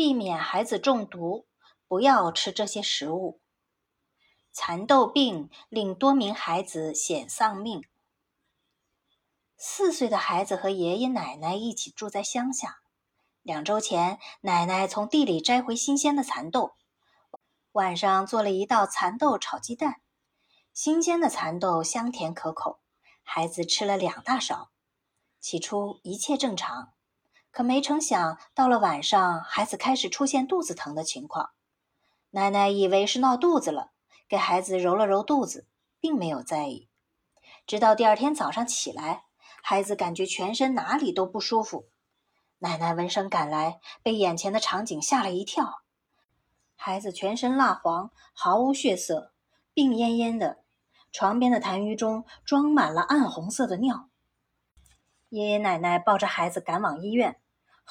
避免孩子中毒，不要吃这些食物。蚕豆病令多名孩子险丧命。四岁的孩子和爷爷奶奶一起住在乡下。两周前，奶奶从地里摘回新鲜的蚕豆，晚上做了一道蚕豆炒鸡蛋。新鲜的蚕豆香甜可口，孩子吃了两大勺。起初一切正常，可没成想，到了晚上，孩子开始出现肚子疼的情况。奶奶以为是闹肚子了，给孩子揉了揉肚子，并没有在意。直到第二天早上起来，孩子感觉全身哪里都不舒服。奶奶闻声赶来，被眼前的场景吓了一跳。孩子全身蜡黄，毫无血色，病恹恹的，床边的痰盂中装满了暗红色的尿。爷爷奶奶抱着孩子赶往医院，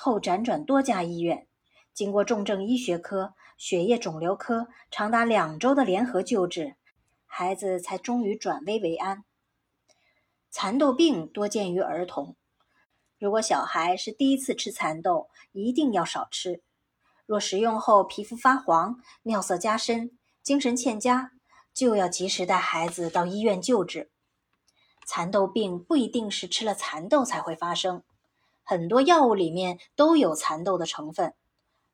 后辗转多家医院，经过重症医学科、血液肿瘤科长达两周的联合救治，孩子才终于转危为安。蚕豆病多见于儿童。如果小孩是第一次吃蚕豆，一定要少吃。若食用后皮肤发黄、尿色加深、精神欠佳，就要及时带孩子到医院救治。蚕豆病不一定是吃了蚕豆才会发生，很多药物里面都有蚕豆的成分，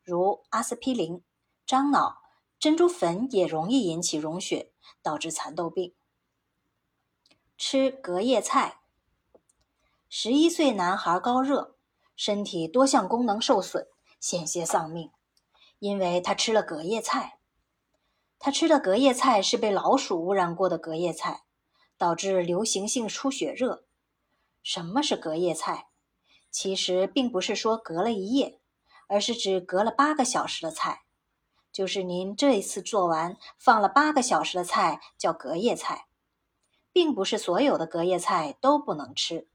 如阿司匹林、樟脑、珍珠粉也容易引起溶血，导致蚕豆病。吃隔夜菜。十一岁男孩高热，身体多项功能受损，险些丧命，因为他吃了隔夜菜。他吃的隔夜菜是被老鼠污染过的隔夜菜，导致流行性出血热。什么是隔夜菜？其实并不是说隔了一夜，而是指隔了八个小时的菜，就是您这一次做完放了八个小时的菜叫隔夜菜，并不是所有的隔夜菜都不能吃。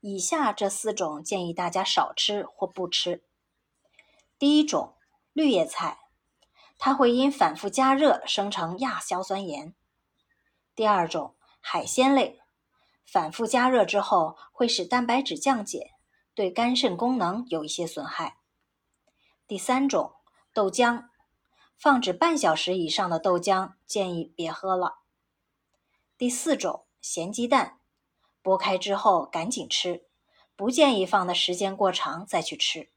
以下这四种建议大家少吃或不吃。第一种，绿叶菜，它会因反复加热生成亚硝酸盐。第二种，海鲜类，反复加热之后会使蛋白质降解，对肝肾功能有一些损害。第三种，豆浆，放置半小时以上的豆浆建议别喝了。第四种，咸鸡蛋。剥开之后赶紧吃，不建议放的时间过长再去吃。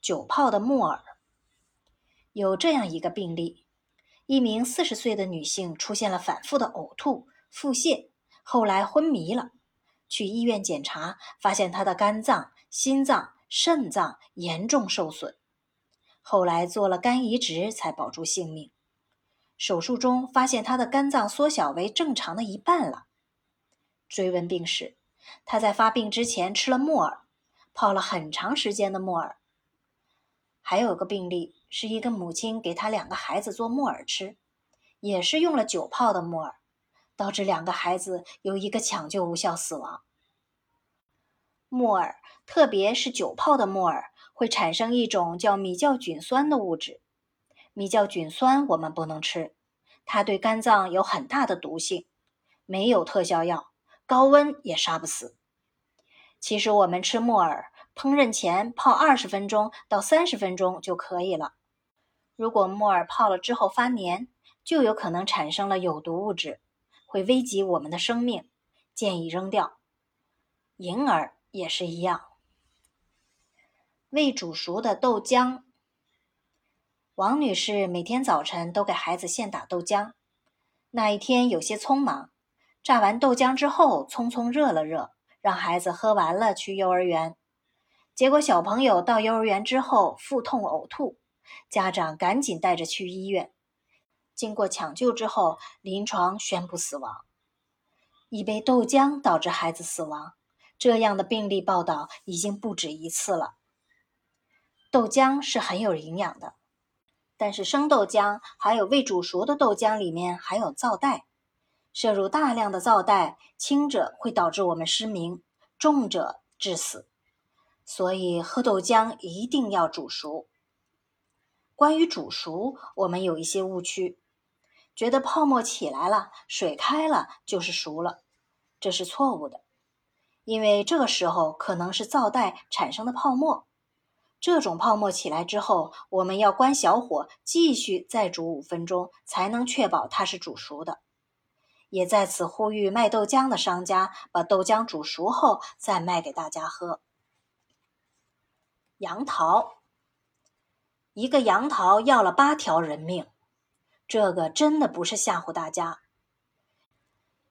久泡的木耳，有这样一个病例：一名四十岁的女性出现了反复的呕吐、腹泻，后来昏迷了。去医院检查，发现他的肝脏、心脏、肾脏严重受损，后来做了肝移植才保住性命。手术中发现他的肝脏缩小为正常的一半了。追问病史，他在发病之前吃了木耳，泡了很长时间的木耳。还有个病例是一个母亲给他两个孩子做木耳吃，也是用了久泡的木耳，导致两个孩子有一个抢救无效死亡。木耳，特别是久泡的木耳，会产生一种叫米酵菌酸的物质。米酵菌酸我们不能吃，它对肝脏有很大的毒性，没有特效药。高温也杀不死。其实我们吃木耳，烹饪前泡二十分钟到三十分钟就可以了。如果木耳泡了之后发黏，就有可能产生了有毒物质，会危及我们的生命，建议扔掉。银耳也是一样。未煮熟的豆浆。王女士每天早晨都给孩子现打豆浆，那一天有些匆忙。榨完豆浆之后，匆匆热了热，让孩子喝完了去幼儿园。结果小朋友到幼儿园之后腹痛呕吐，家长赶紧带着去医院。经过抢救之后，临床宣布死亡。一杯豆浆导致孩子死亡，这样的病例报道已经不止一次了。豆浆是很有营养的，但是生豆浆还有未煮熟的豆浆里面含有皂带。摄入大量的皂带，轻者会导致我们失明，重者致死。所以喝豆浆一定要煮熟。关于煮熟，我们有一些误区，觉得泡沫起来了、水开了就是熟了，这是错误的。因为这个时候可能是皂带产生的泡沫，这种泡沫起来之后，我们要关小火，继续再煮五分钟，才能确保它是煮熟的。也在此呼吁卖豆浆的商家，把豆浆煮熟后再卖给大家喝。杨桃，一个杨桃要了八条人命，这个真的不是吓唬大家。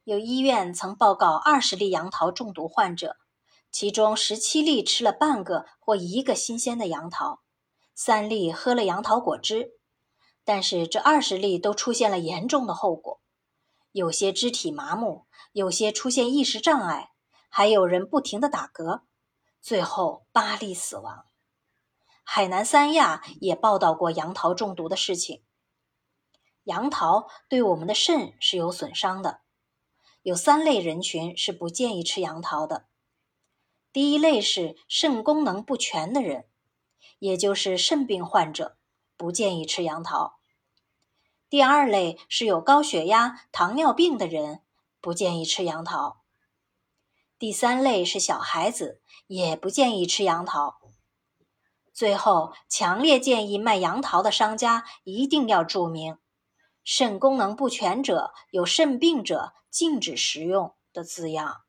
有医院曾报告二十例杨桃中毒患者，其中十七例吃了半个或一个新鲜的杨桃，三例喝了杨桃果汁，但是这二十例都出现了严重的后果。有些肢体麻木，有些出现意识障碍，还有人不停的打嗝，最后八例死亡。海南三亚也报道过杨桃中毒的事情。杨桃对我们的肾是有损伤的，有三类人群是不建议吃杨桃的。第一类是肾功能不全的人，也就是肾病患者，不建议吃杨桃。第二类是有高血压、糖尿病的人，不建议吃杨桃。第三类是小孩子，也不建议吃杨桃。最后，强烈建议卖杨桃的商家一定要注明“肾功能不全者、有肾病者禁止食用”的字样。